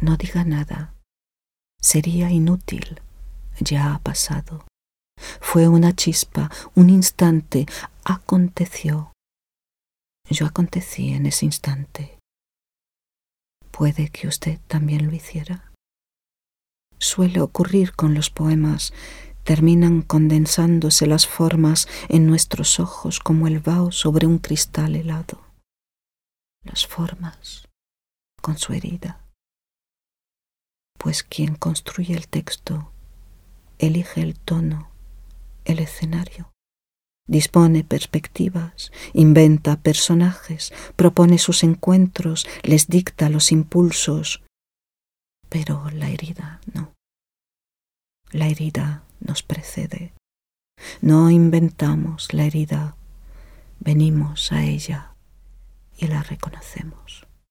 No diga nada. Sería inútil. Ya ha pasado. Fue una chispa, un instante. Aconteció. Yo acontecí en ese instante. ¿Puede que usted también lo hiciera? Suele ocurrir con los poemas. Terminan condensándose las formas en nuestros ojos como el vaho sobre un cristal helado. Las formas con su herida. Pues quien construye el texto elige el tono, el escenario, dispone perspectivas, inventa personajes, propone sus encuentros, les dicta los impulsos, pero la herida no. La herida nos precede. No inventamos la herida, venimos a ella y la reconocemos.